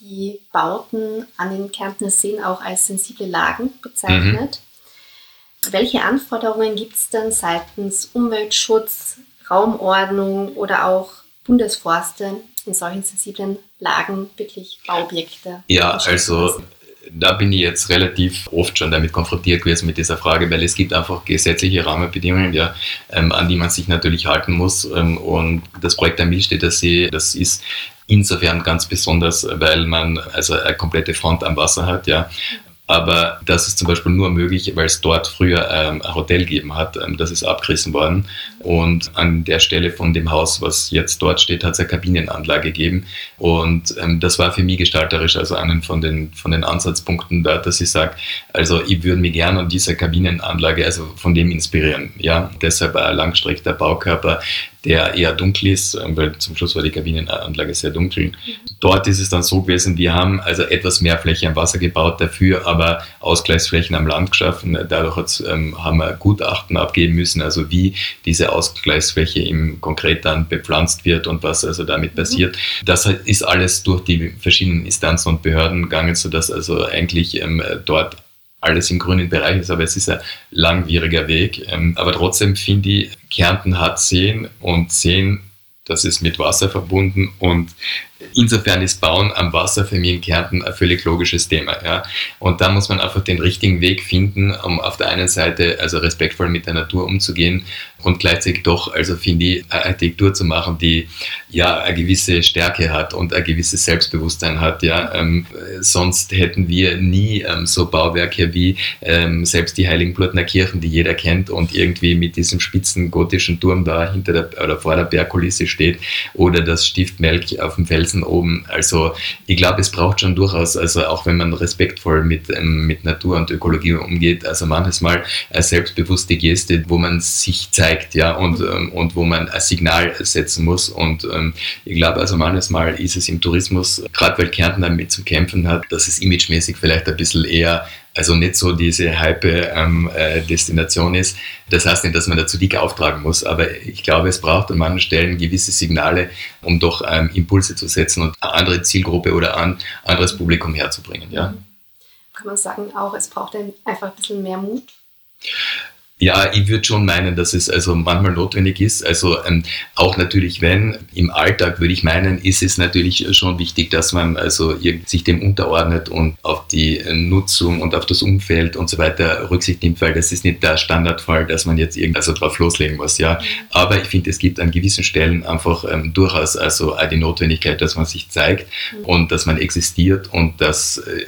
die Bauten an den Kärntner Seen auch als sensible Lagen bezeichnet. Mhm. Welche Anforderungen gibt es denn seitens Umweltschutz, Raumordnung oder auch Bundesforste in solchen sensiblen Lagen wirklich Bauobjekte? Ja, also da bin ich jetzt relativ oft schon damit konfrontiert gewesen mit dieser Frage, weil es gibt einfach gesetzliche Rahmenbedingungen, ja, ähm, an die man sich natürlich halten muss. Ähm, und das Projekt am Milstädter See, das ist insofern ganz besonders, weil man also eine komplette Front am Wasser hat, ja. Aber das ist zum Beispiel nur möglich, weil es dort früher ähm, ein Hotel gegeben hat. Ähm, das ist abgerissen worden. Und an der Stelle von dem Haus, was jetzt dort steht, hat es eine Kabinenanlage gegeben. Und ähm, das war für mich gestalterisch, also einen von den, von den Ansatzpunkten da, dass ich sage, also ich würde mich gerne an dieser Kabinenanlage, also von dem inspirieren. Ja, deshalb ein langstreckter Baukörper, der eher dunkel ist, ähm, weil zum Schluss war die Kabinenanlage sehr dunkel. Mhm. Dort ist es dann so gewesen, wir haben also etwas mehr Fläche am Wasser gebaut, dafür aber Ausgleichsflächen am Land geschaffen. Dadurch ähm, haben wir Gutachten abgeben müssen, also wie diese Ausgleichsfläche im Konkret dann bepflanzt wird und was also damit mhm. passiert. Das ist alles durch die verschiedenen Instanzen und Behörden gegangen, sodass also eigentlich ähm, dort alles im grünen Bereich ist, aber es ist ein langwieriger Weg. Ähm, aber trotzdem finde ich, Kärnten hat Seen und Seen, das ist mit Wasser verbunden und insofern ist Bauen am Wasser für mich in Kärnten ein völlig logisches Thema. Ja. Und da muss man einfach den richtigen Weg finden, um auf der einen Seite also respektvoll mit der Natur umzugehen und gleichzeitig doch, also finde ich, eine Architektur zu machen, die ja eine gewisse Stärke hat und ein gewisses Selbstbewusstsein hat. Ja. Ähm, sonst hätten wir nie ähm, so Bauwerke wie ähm, selbst die Heiligenblutner Kirchen, die jeder kennt und irgendwie mit diesem spitzen gotischen Turm da hinter der oder vor der Bergkulisse steht oder das Stift Melk auf dem Felsen Felsen oben. Also ich glaube, es braucht schon durchaus, also auch wenn man respektvoll mit, ähm, mit Natur und Ökologie umgeht, also manches Mal eine selbstbewusste Geste, wo man sich zeigt, ja, und, ähm, und wo man ein Signal setzen muss. Und ähm, ich glaube, also manches Mal ist es im Tourismus, gerade weil Kärnten damit zu kämpfen hat, dass es imagemäßig vielleicht ein bisschen eher also nicht so diese Hype-Destination ähm, äh, ist. Das heißt nicht, dass man dazu dick auftragen muss, aber ich glaube, es braucht an manchen Stellen gewisse Signale, um doch ähm, Impulse zu setzen und eine andere Zielgruppe oder ein anderes Publikum herzubringen. Ja. Kann man sagen auch, es braucht einfach ein bisschen mehr Mut? Ja, ich würde schon meinen, dass es also manchmal notwendig ist. Also ähm, auch natürlich, wenn im Alltag würde ich meinen, ist es natürlich schon wichtig, dass man also sich dem unterordnet und auf die Nutzung und auf das Umfeld und so weiter Rücksicht nimmt, weil das ist nicht der Standardfall, dass man jetzt irgendwie also drauf loslegen muss. Ja, aber ich finde, es gibt an gewissen Stellen einfach ähm, durchaus also auch die Notwendigkeit, dass man sich zeigt mhm. und dass man existiert und dass äh,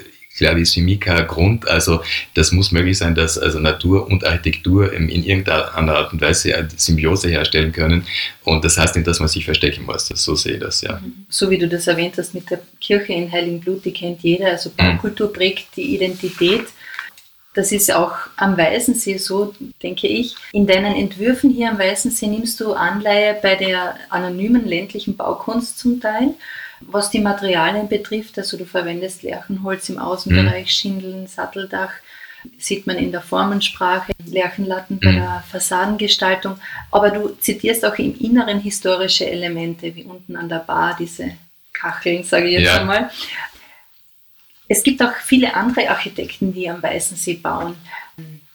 kein Grund. Also das muss möglich sein, dass also Natur und Architektur in irgendeiner Art und Weise eine Symbiose herstellen können. Und das heißt nicht, dass man sich verstecken muss. So sehe ich das, ja. Mhm. So wie du das erwähnt hast mit der Kirche in Heiligenblut, die kennt jeder. Also Baukultur prägt die Identität. Das ist auch am Weißensee so, denke ich. In deinen Entwürfen hier am Weißensee nimmst du Anleihe bei der anonymen ländlichen Baukunst zum Teil was die Materialien betrifft, also du verwendest Lärchenholz im Außenbereich, mhm. Schindeln, Satteldach, sieht man in der Formensprache, Lärchenlatten bei mhm. der Fassadengestaltung, aber du zitierst auch im Inneren historische Elemente, wie unten an der Bar diese Kacheln, sage ich jetzt ja. einmal. Es gibt auch viele andere Architekten, die am Weißen See bauen.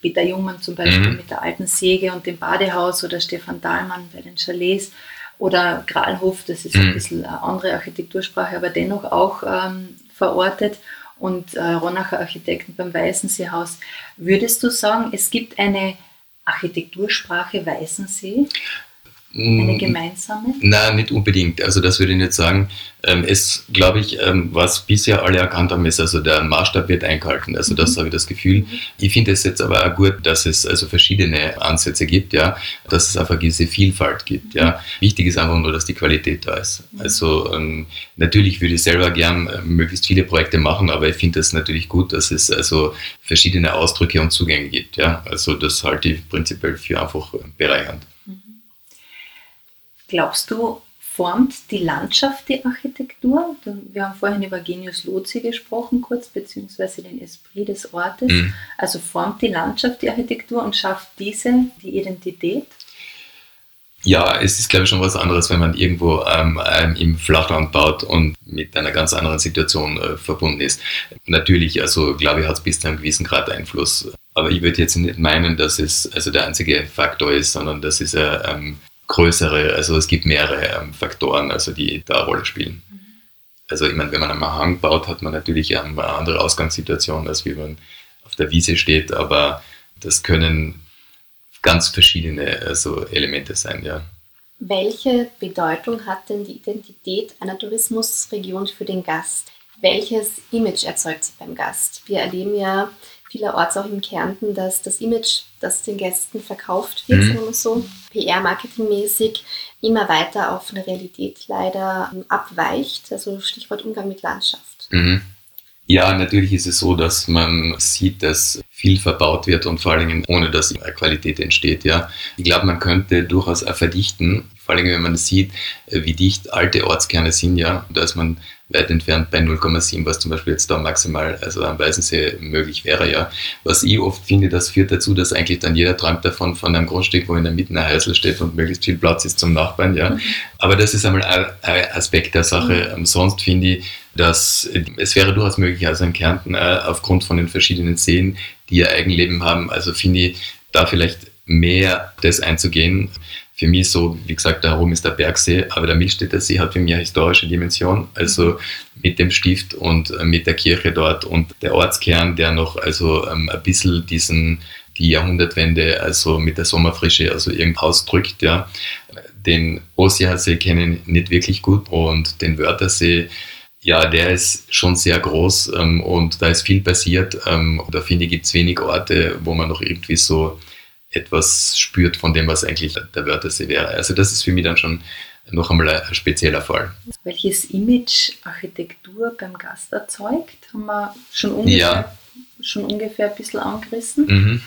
Peter Jungmann zum Beispiel mhm. mit der alten Säge und dem Badehaus oder Stefan Dahlmann bei den Chalets oder Gralhof, das ist mhm. ein bisschen eine andere Architektursprache, aber dennoch auch ähm, verortet und äh, Ronacher Architekten beim Weißenseehaus. Würdest du sagen, es gibt eine Architektursprache Weißensee? Eine mm, gemeinsame? Nein, nicht unbedingt. Also das würde ich nicht sagen. Ähm, es, glaube ich, ähm, was bisher alle erkannt haben, ist, also der Maßstab wird eingehalten. Also das mhm. habe ich das Gefühl. Ich finde es jetzt aber auch gut, dass es also verschiedene Ansätze gibt, ja, dass es einfach diese Vielfalt gibt. Ja. Wichtig ist einfach nur, dass die Qualität da ist. Mhm. Also ähm, natürlich würde ich selber gern äh, möglichst viele Projekte machen, aber ich finde es natürlich gut, dass es also verschiedene Ausdrücke und Zugänge gibt. Ja. Also das halte ich prinzipiell für einfach bereichernd. Glaubst du, formt die Landschaft die Architektur? Wir haben vorhin über Genius Lozi gesprochen, kurz, beziehungsweise den Esprit des Ortes. Mhm. Also formt die Landschaft die Architektur und schafft diese die Identität? Ja, es ist, glaube ich, schon was anderes, wenn man irgendwo ähm, ähm, im Flachland baut und mit einer ganz anderen Situation äh, verbunden ist. Natürlich, also glaube ich, hat es bis zu einem gewissen Grad Einfluss. Aber ich würde jetzt nicht meinen, dass es also der einzige Faktor ist, sondern das ist ein ähm, größere, also es gibt mehrere ähm, Faktoren, also die da eine Rolle spielen. Mhm. Also ich meine, wenn man am Hang baut, hat man natürlich eine andere Ausgangssituation, als wie man auf der Wiese steht, aber das können ganz verschiedene also Elemente sein, ja. Welche Bedeutung hat denn die Identität einer Tourismusregion für den Gast? Welches Image erzeugt sie beim Gast? Wir erleben ja vielerorts auch in Kärnten, dass das Image, das den Gästen verkauft wird, mhm. sagen wir so, PR-Marketingmäßig, immer weiter auf eine Realität leider abweicht. Also Stichwort Umgang mit Landschaft. Mhm. Ja, natürlich ist es so, dass man sieht, dass viel verbaut wird und vor allen Dingen ohne, dass Qualität entsteht. Ja, ich glaube, man könnte durchaus verdichten, vor allem wenn man sieht, wie dicht alte Ortskerne sind. Ja, da ist man weit entfernt bei 0,7, was zum Beispiel jetzt da maximal, also am Weißensee möglich wäre, ja. Was ich oft finde, das führt dazu, dass eigentlich dann jeder träumt davon, von einem Grundstück, wo in der Mitte ein Häusl steht und möglichst viel Platz ist zum Nachbarn, ja. Mhm. Aber das ist einmal ein Aspekt der Sache. Mhm. Sonst finde ich, dass es wäre durchaus möglich, also in Kärnten, äh, aufgrund von den verschiedenen Seen, die ihr Eigenleben haben, also finde ich, da vielleicht mehr das einzugehen für mich so, wie gesagt, da oben ist der Bergsee, aber der Milchstädter See hat für mich eine historische Dimension, also mit dem Stift und äh, mit der Kirche dort und der Ortskern, der noch also ähm, ein bisschen diesen, die Jahrhundertwende, also mit der Sommerfrische, also irgendwie ausdrückt, ja. Den Ossiasee kenne ich nicht wirklich gut und den Wörthersee, ja, der ist schon sehr groß ähm, und da ist viel passiert. Ähm, da finde ich, gibt es wenig Orte, wo man noch irgendwie so etwas spürt von dem, was eigentlich der Wörthersee wäre. Also das ist für mich dann schon noch einmal ein spezieller Fall. Welches Image Architektur beim Gast erzeugt, haben wir schon ungefähr, ja. schon ungefähr ein bisschen angerissen. Mhm.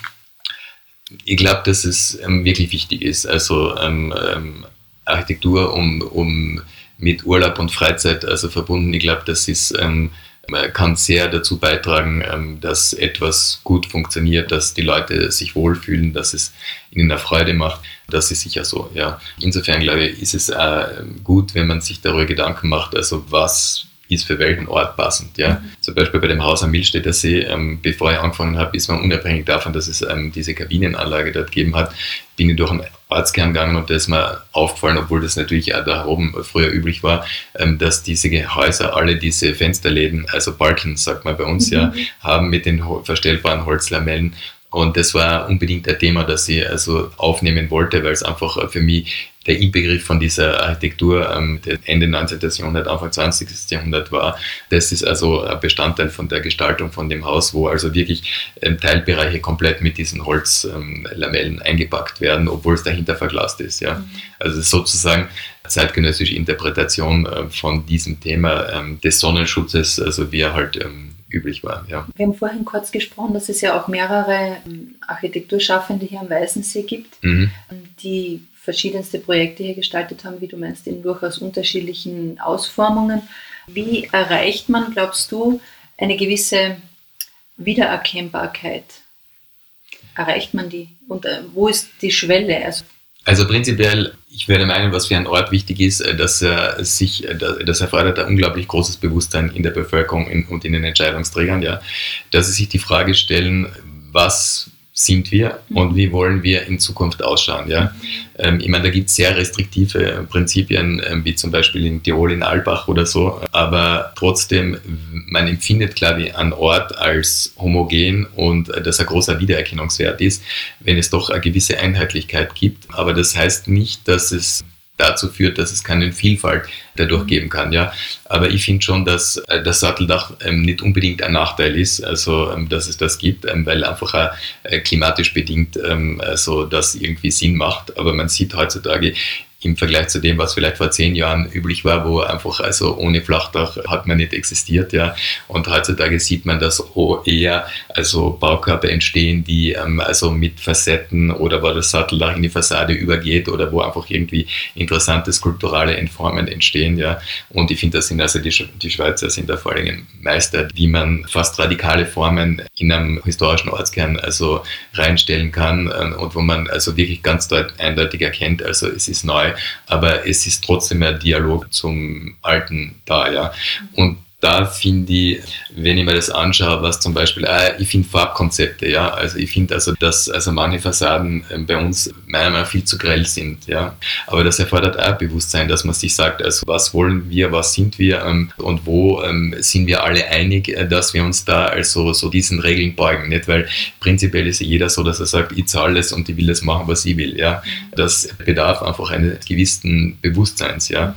Ich glaube, dass es ähm, wirklich wichtig ist. Also ähm, ähm, Architektur um, um mit Urlaub und Freizeit also verbunden. Ich glaube, das ist ähm, kann sehr dazu beitragen, ähm, dass etwas gut funktioniert, dass die Leute sich wohlfühlen, dass es ihnen eine Freude macht. Das ist sicher so, ja. Insofern glaube ich, ist es auch gut, wenn man sich darüber Gedanken macht, also was ist für welchen Ort passend. Ja. Mhm. Zum Beispiel bei dem Haus am Milstädter See, ähm, bevor ich angefangen habe, ist man unabhängig davon, dass es ähm, diese Kabinenanlage dort gegeben hat, bin ich durch einen Ortskern gegangen und da ist mir aufgefallen, obwohl das natürlich auch da oben früher üblich war, ähm, dass diese Häuser alle diese Fensterläden, also Balken, sagt man bei uns mhm. ja, haben mit den verstellbaren Holzlamellen und das war unbedingt ein Thema, das ich also aufnehmen wollte, weil es einfach für mich der Inbegriff von dieser Architektur ähm, der Ende 19. Jahrhundert, Anfang 20. Jahrhundert war. Das ist also ein Bestandteil von der Gestaltung von dem Haus, wo also wirklich ähm, Teilbereiche komplett mit diesen Holzlamellen ähm, eingepackt werden, obwohl es dahinter verglast ist. Ja. Mhm. Also sozusagen zeitgenössische Interpretation äh, von diesem Thema ähm, des Sonnenschutzes, also wie er halt ähm, üblich war. Ja. Wir haben vorhin kurz gesprochen, dass es ja auch mehrere ähm, Architekturschaffende hier am Weißensee gibt, mhm. die verschiedenste Projekte hier gestaltet haben, wie du meinst, in durchaus unterschiedlichen Ausformungen. Wie erreicht man, glaubst du, eine gewisse Wiedererkennbarkeit? Erreicht man die? Und äh, wo ist die Schwelle? Also, also prinzipiell, ich werde meinen, was für einen Ort wichtig ist, äh, dass er sich, äh, das erfordert ein unglaublich großes Bewusstsein in der Bevölkerung und in den Entscheidungsträgern, ja, dass sie sich die Frage stellen, was sind wir und wie wollen wir in Zukunft ausschauen. Ja? Ähm, ich meine, da gibt es sehr restriktive Prinzipien, ähm, wie zum Beispiel in Tirol, in Albach oder so, aber trotzdem, man empfindet, glaube ich, einen Ort als homogen und äh, dass ein großer Wiedererkennungswert ist, wenn es doch eine gewisse Einheitlichkeit gibt. Aber das heißt nicht, dass es dazu führt, dass es keine Vielfalt dadurch geben kann. Ja. Aber ich finde schon, dass äh, das Satteldach ähm, nicht unbedingt ein Nachteil ist, also ähm, dass es das gibt, ähm, weil einfach äh, klimatisch bedingt ähm, also das irgendwie Sinn macht. Aber man sieht heutzutage, im Vergleich zu dem, was vielleicht vor zehn Jahren üblich war, wo einfach also ohne Flachdach hat man nicht existiert, ja. Und heutzutage sieht man, dass eher also Baukörper entstehen, die ähm, also mit Facetten oder wo das Satteldach in die Fassade übergeht oder wo einfach irgendwie interessante skulpturale Endformen entstehen, ja. Und ich finde, das sind also die, die Schweizer sind da vor allem Meister, wie man fast radikale Formen in einem historischen Ortskern also reinstellen kann ähm, und wo man also wirklich ganz eindeutig erkennt, also es ist neu, aber es ist trotzdem ein Dialog zum Alten da, ja. Und da finde ich, wenn ich mir das anschaue, was zum Beispiel, äh, ich finde Farbkonzepte, ja, also ich finde also, dass also manche Fassaden äh, bei uns meiner Meinung nach viel zu grell sind, ja, aber das erfordert auch Bewusstsein, dass man sich sagt, also was wollen wir, was sind wir ähm, und wo ähm, sind wir alle einig, äh, dass wir uns da also so diesen Regeln beugen, nicht, weil prinzipiell ist ja jeder so, dass er sagt, ich zahle es und ich will das machen, was ich will, ja, das bedarf einfach eines gewissen Bewusstseins, ja, ähm,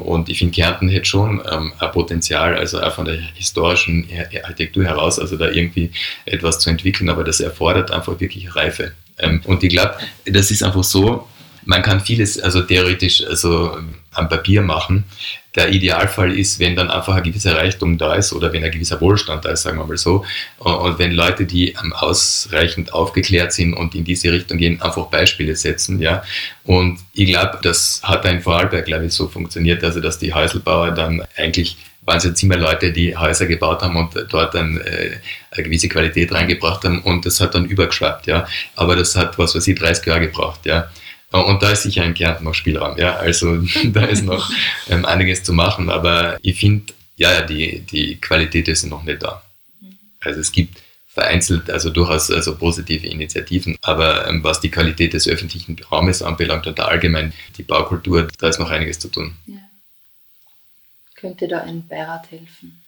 und ich finde, Kärnten hätte schon ähm, ein Potenzial, also auch von der historischen Architektur heraus, also da irgendwie etwas zu entwickeln, aber das erfordert einfach wirklich Reife. Ähm, und ich glaube, das ist einfach so, man kann vieles also theoretisch also am Papier machen. Der Idealfall ist, wenn dann einfach ein gewisser Reichtum da ist oder wenn ein gewisser Wohlstand da ist, sagen wir mal so. Und wenn Leute, die ausreichend aufgeklärt sind und in diese Richtung gehen, einfach Beispiele setzen, ja. Und ich glaube, das hat in Vorarlberg, glaube ich, so funktioniert, also dass die Häuselbauer dann eigentlich waren es jetzt immer Leute, die Häuser gebaut haben und dort dann äh, eine gewisse Qualität reingebracht haben und das hat dann übergeschwappt, ja. Aber das hat, was weiß ich, 30 Jahre gebraucht, ja. Und da ist sicher in Kärnten noch Spielraum, ja. Also da ist noch ähm, einiges zu machen, aber ich finde, ja, die, die Qualität ist noch nicht da. Also es gibt vereinzelt, also durchaus also positive Initiativen, aber ähm, was die Qualität des öffentlichen Raumes anbelangt und allgemein die Baukultur, da ist noch einiges zu tun. Ja. Könnte da ein Beirat helfen?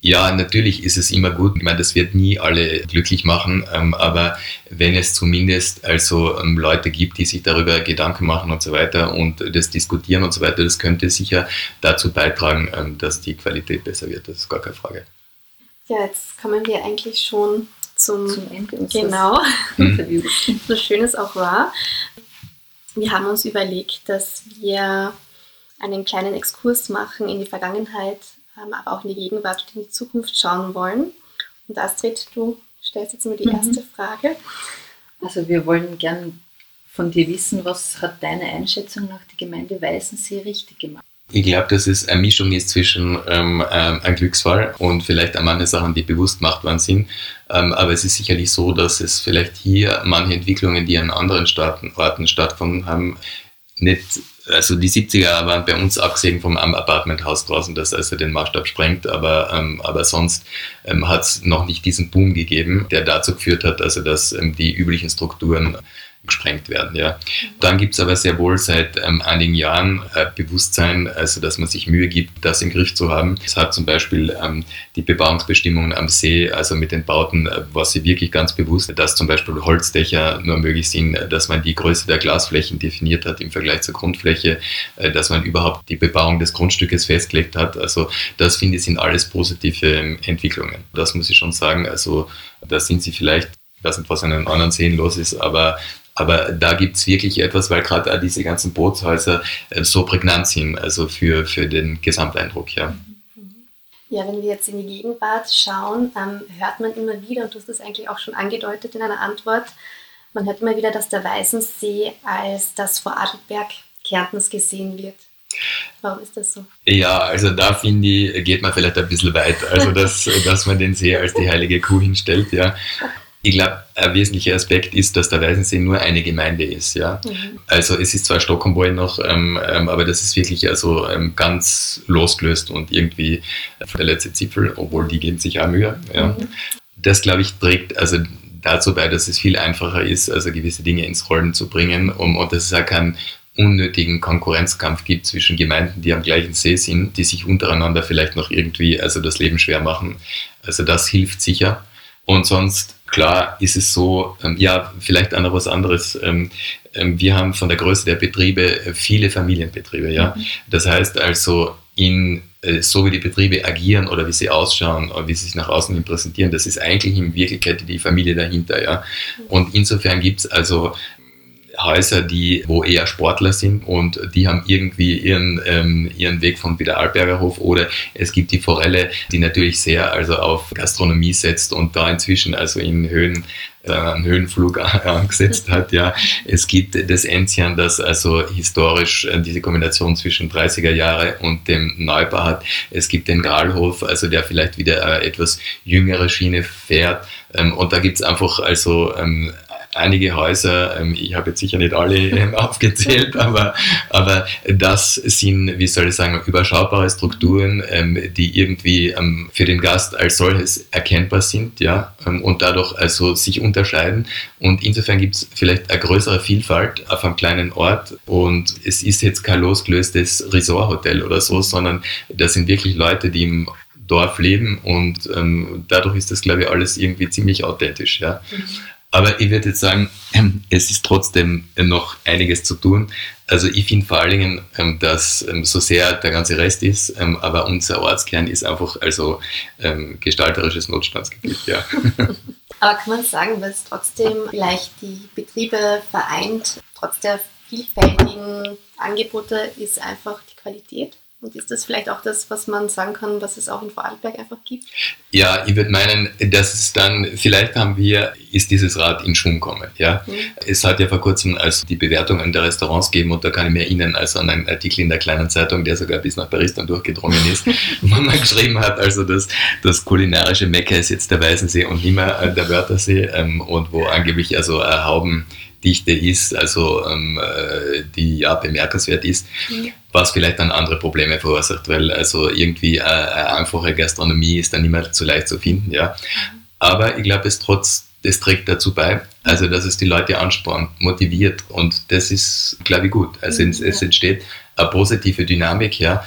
Ja, natürlich ist es immer gut. Ich meine, das wird nie alle glücklich machen, ähm, aber wenn es zumindest also ähm, Leute gibt, die sich darüber Gedanken machen und so weiter und das diskutieren und so weiter, das könnte sicher dazu beitragen, ähm, dass die Qualität besser wird. Das ist gar keine Frage. Ja, jetzt kommen wir eigentlich schon zum, zum Ende unseres genau. Interviews. so schön es auch war. Wir haben uns überlegt, dass wir einen kleinen Exkurs machen in die Vergangenheit aber auch in die Gegenwart und in die Zukunft schauen wollen. Und Astrid, du stellst jetzt mir die mhm. erste Frage. Also wir wollen gern von dir wissen, was hat deine Einschätzung nach die Gemeinde Weißensee richtig gemacht? Ich glaube, dass es eine Mischung ist zwischen ähm, ähm, ein Glücksfall und vielleicht auch manche Sachen, die bewusst gemacht worden sind. Ähm, aber es ist sicherlich so, dass es vielleicht hier manche Entwicklungen, die an anderen Staaten, Orten stattgefunden haben, nicht also die 70er waren bei uns abgesehen vom Apartmenthaus draußen, das also den Maßstab sprengt, aber, ähm, aber sonst ähm, hat es noch nicht diesen Boom gegeben, der dazu geführt hat, also dass ähm, die üblichen Strukturen gesprengt werden. Ja. Dann gibt es aber sehr wohl seit ähm, einigen Jahren äh, Bewusstsein, also dass man sich Mühe gibt, das im Griff zu haben. Es hat zum Beispiel ähm, die Bebauungsbestimmungen am See, also mit den Bauten, äh, was sie wirklich ganz bewusst, dass zum Beispiel Holzdächer nur möglich sind, äh, dass man die Größe der Glasflächen definiert hat im Vergleich zur Grundfläche, äh, dass man überhaupt die Bebauung des Grundstückes festgelegt hat. Also das finde ich sind alles positive ähm, Entwicklungen. Das muss ich schon sagen. Also da sind sie vielleicht ich weiß nicht, was an den anderen Seen los ist, aber aber da gibt es wirklich etwas, weil gerade diese ganzen Bootshäuser äh, so prägnant sind, also für, für den Gesamteindruck, ja. Ja, wenn wir jetzt in die Gegenwart schauen, ähm, hört man immer wieder, und du hast das eigentlich auch schon angedeutet in einer Antwort, man hört immer wieder, dass der Weißensee als das Vorarlberg Kärntens gesehen wird. Warum ist das so? Ja, also da finde ich, geht man vielleicht ein bisschen weit. Also, dass, dass man den See als die heilige Kuh hinstellt, ja. Ich glaube, ein wesentlicher Aspekt ist, dass der Weißensee nur eine Gemeinde ist. Ja? Mhm. Also es ist zwar Stockholm noch, ähm, ähm, aber das ist wirklich also ähm, ganz losgelöst und irgendwie der letzte Zipfel, obwohl die geben sich auch Mühe. Ja? Mhm. Das, glaube ich, trägt also dazu bei, dass es viel einfacher ist, also gewisse Dinge ins Rollen zu bringen um, und dass es auch keinen unnötigen Konkurrenzkampf gibt zwischen Gemeinden, die am gleichen See sind, die sich untereinander vielleicht noch irgendwie also das Leben schwer machen. Also das hilft sicher. Und sonst Klar ist es so, ähm, ja, vielleicht auch noch was anderes. Ähm, ähm, wir haben von der Größe der Betriebe äh, viele Familienbetriebe, ja. Mhm. Das heißt also, in, äh, so wie die Betriebe agieren oder wie sie ausschauen oder wie sie sich nach außen präsentieren, das ist eigentlich in Wirklichkeit die Familie dahinter, ja. Mhm. Und insofern gibt es also Häuser, die, wo eher Sportler sind und die haben irgendwie ihren, ähm, ihren Weg vom Wiederalberger Hof oder es gibt die Forelle, die natürlich sehr also auf Gastronomie setzt und da inzwischen also in Höhen äh, einen Höhenflug angesetzt hat. Ja, es gibt das Enzian, das also historisch äh, diese Kombination zwischen 30er Jahre und dem Neubau hat. Es gibt den Gralhof, also der vielleicht wieder eine etwas jüngere Schiene fährt. Ähm, und da gibt es einfach also ähm, einige Häuser, ähm, ich habe jetzt sicher nicht alle ähm, aufgezählt, aber, aber das sind, wie soll ich sagen, überschaubare Strukturen, ähm, die irgendwie für den Gast als solches erkennbar sind, ja, und dadurch also sich unterscheiden. Und insofern gibt es vielleicht eine größere Vielfalt auf einem kleinen Ort und es ist jetzt kein losgelöstes Resorthotel oder so, sondern das sind wirklich Leute, die im Dorf leben und ähm, dadurch ist das, glaube ich, alles irgendwie ziemlich authentisch. Ja. Mhm. Aber ich würde jetzt sagen, es ist trotzdem noch einiges zu tun. Also ich finde vor allen Dingen, ähm, dass ähm, so sehr der ganze Rest ist, ähm, aber unser Ortskern ist einfach also gestalterisches Notstandsgebiet, ja. Aber kann man sagen, was trotzdem vielleicht die Betriebe vereint, trotz der vielfältigen Angebote, ist einfach die Qualität? Und ist das vielleicht auch das, was man sagen kann, was es auch in Vorarlberg einfach gibt? Ja, ich würde meinen, dass es dann, vielleicht haben wir, ist dieses Rad in Schwung gekommen. Ja? Mhm. Es hat ja vor kurzem also die Bewertungen der Restaurants gegeben und da kann ich mir erinnern, also an einen Artikel in der kleinen Zeitung, der sogar bis nach Paris dann durchgedrungen ist, wo man geschrieben hat, also dass das kulinarische Mekka ist jetzt der Weißensee und nicht mehr äh, der Wörthersee ähm, und wo angeblich also äh, Hauben Dichte ist, also ähm, äh, die ja bemerkenswert ist, mhm. Was vielleicht dann andere Probleme verursacht, weil also irgendwie äh, eine einfache Gastronomie ist dann nicht mehr so leicht zu finden, ja. Aber ich glaube, es trotz das trägt dazu bei, also dass es die Leute anspornt, motiviert und das ist, glaube ich, gut. Also mhm, es, entsteht eine positive Dynamik, ja.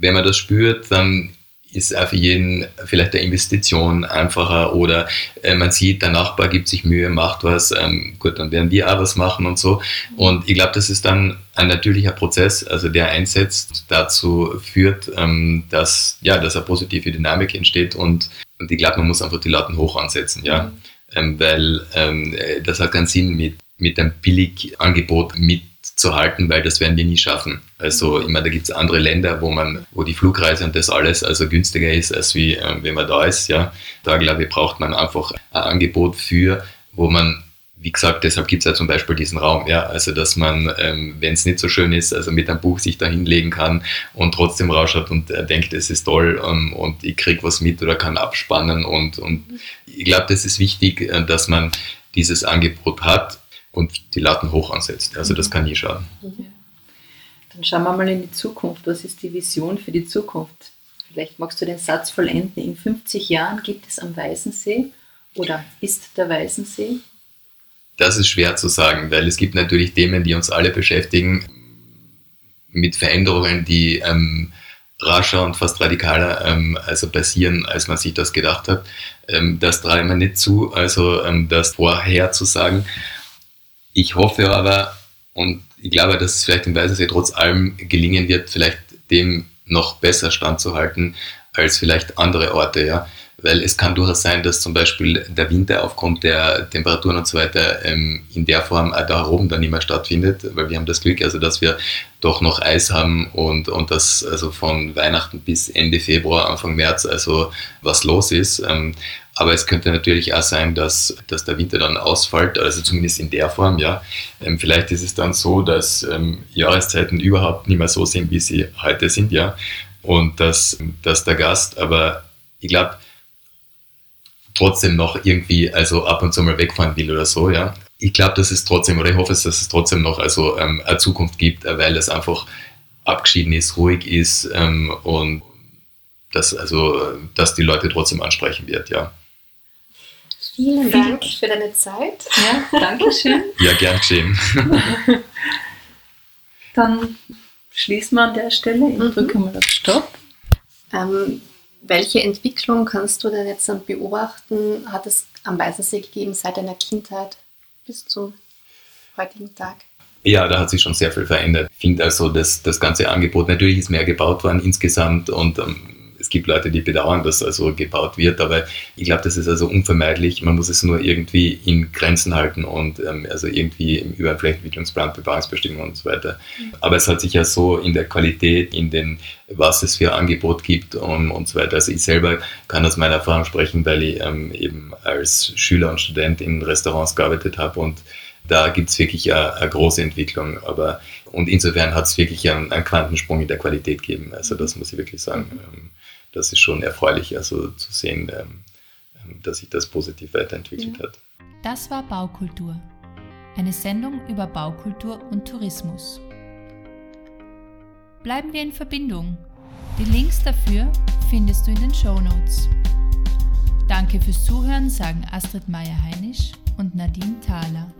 Wenn man das spürt, dann ist auch für jeden vielleicht eine Investition einfacher oder äh, man sieht, der Nachbar gibt sich Mühe, macht was, ähm, gut, dann werden wir auch was machen und so. Und ich glaube, das ist dann ein natürlicher Prozess, also der einsetzt, dazu führt, ähm, dass, ja, dass eine positive Dynamik entsteht und, und ich glaube, man muss einfach die Latten hoch ansetzen, ja. Mhm. Ähm, weil ähm, das hat keinen Sinn mit, mit einem Billigangebot mit zu halten, weil das werden wir nie schaffen. Also ich meine, da gibt es andere Länder, wo man, wo die Flugreise und das alles also günstiger ist, als wie äh, wenn man da ist. Ja, da glaube ich braucht man einfach ein Angebot für, wo man wie gesagt, deshalb gibt es ja zum Beispiel diesen Raum, ja, also dass man, ähm, wenn es nicht so schön ist, also mit einem Buch sich da hinlegen kann und trotzdem rausschaut und äh, denkt, es ist toll ähm, und ich kriege was mit oder kann abspannen und, und ich glaube, das ist wichtig, äh, dass man dieses Angebot hat und die Latten hoch ansetzt. Also das kann nie schaden. Dann schauen wir mal in die Zukunft. Was ist die Vision für die Zukunft? Vielleicht magst du den Satz vollenden. In 50 Jahren gibt es am Weißensee oder ist der Weißensee? Das ist schwer zu sagen, weil es gibt natürlich Themen, die uns alle beschäftigen, mit Veränderungen, die ähm, rascher und fast radikaler ähm, also passieren, als man sich das gedacht hat. Ähm, das traue ich mir nicht zu, also ähm, das vorher zu sagen. Ich hoffe aber und ich glaube, dass es vielleicht im Weißensee trotz allem gelingen wird, vielleicht dem noch besser standzuhalten als vielleicht andere Orte, ja. Weil es kann durchaus sein, dass zum Beispiel der Winter aufkommt, der Temperaturen und so weiter ähm, in der Form auch da oben dann nicht mehr stattfindet, weil wir haben das Glück, also dass wir doch noch Eis haben und, und dass also von Weihnachten bis Ende Februar, Anfang März also was los ist. Ähm, aber es könnte natürlich auch sein, dass, dass der Winter dann ausfällt, also zumindest in der Form, ja. Ähm, vielleicht ist es dann so, dass ähm, Jahreszeiten überhaupt nicht mehr so sind, wie sie heute sind, ja. Und dass, dass der Gast, aber ich glaube, trotzdem noch irgendwie, also ab und zu mal wegfahren will oder so, ja. Ich glaube, dass es trotzdem, oder ich hoffe, dass es trotzdem noch also ähm, eine Zukunft gibt, weil es einfach abgeschieden ist, ruhig ist ähm, und dass, also, dass die Leute trotzdem ansprechen wird, ja. Vielen Dank für deine Zeit. Ja, danke schön. Ja, gern geschehen. Dann schließen wir an der Stelle. Ich mhm. drücke mal auf Stopp. Ähm, welche Entwicklung kannst du denn jetzt beobachten? Hat es am Weißensee gegeben seit deiner Kindheit bis zum heutigen Tag? Ja, da hat sich schon sehr viel verändert. Ich finde also, dass das ganze Angebot, natürlich ist mehr gebaut worden insgesamt und ähm, gibt Leute, die bedauern, dass also gebaut wird, aber ich glaube, das ist also unvermeidlich. Man muss es nur irgendwie in Grenzen halten und ähm, also irgendwie über einen Flächenentwicklungsplan, Bebauungsbestimmungen und so weiter. Aber es hat sich ja so in der Qualität, in den, was es für Angebot gibt und, und so weiter. Also ich selber kann aus meiner Erfahrung sprechen, weil ich ähm, eben als Schüler und Student in Restaurants gearbeitet habe und da gibt es wirklich eine, eine, große Entwicklung. Aber, und insofern hat es wirklich einen, einen, Quantensprung in der Qualität gegeben. Also das muss ich wirklich sagen. Das ist schon erfreulich, also zu sehen, ähm, ähm, dass sich das positiv weiterentwickelt hat. Das war Baukultur. Eine Sendung über Baukultur und Tourismus. Bleiben wir in Verbindung. Die Links dafür findest du in den Show Notes. Danke fürs Zuhören, sagen Astrid Meyer-Heinisch und Nadine Thaler.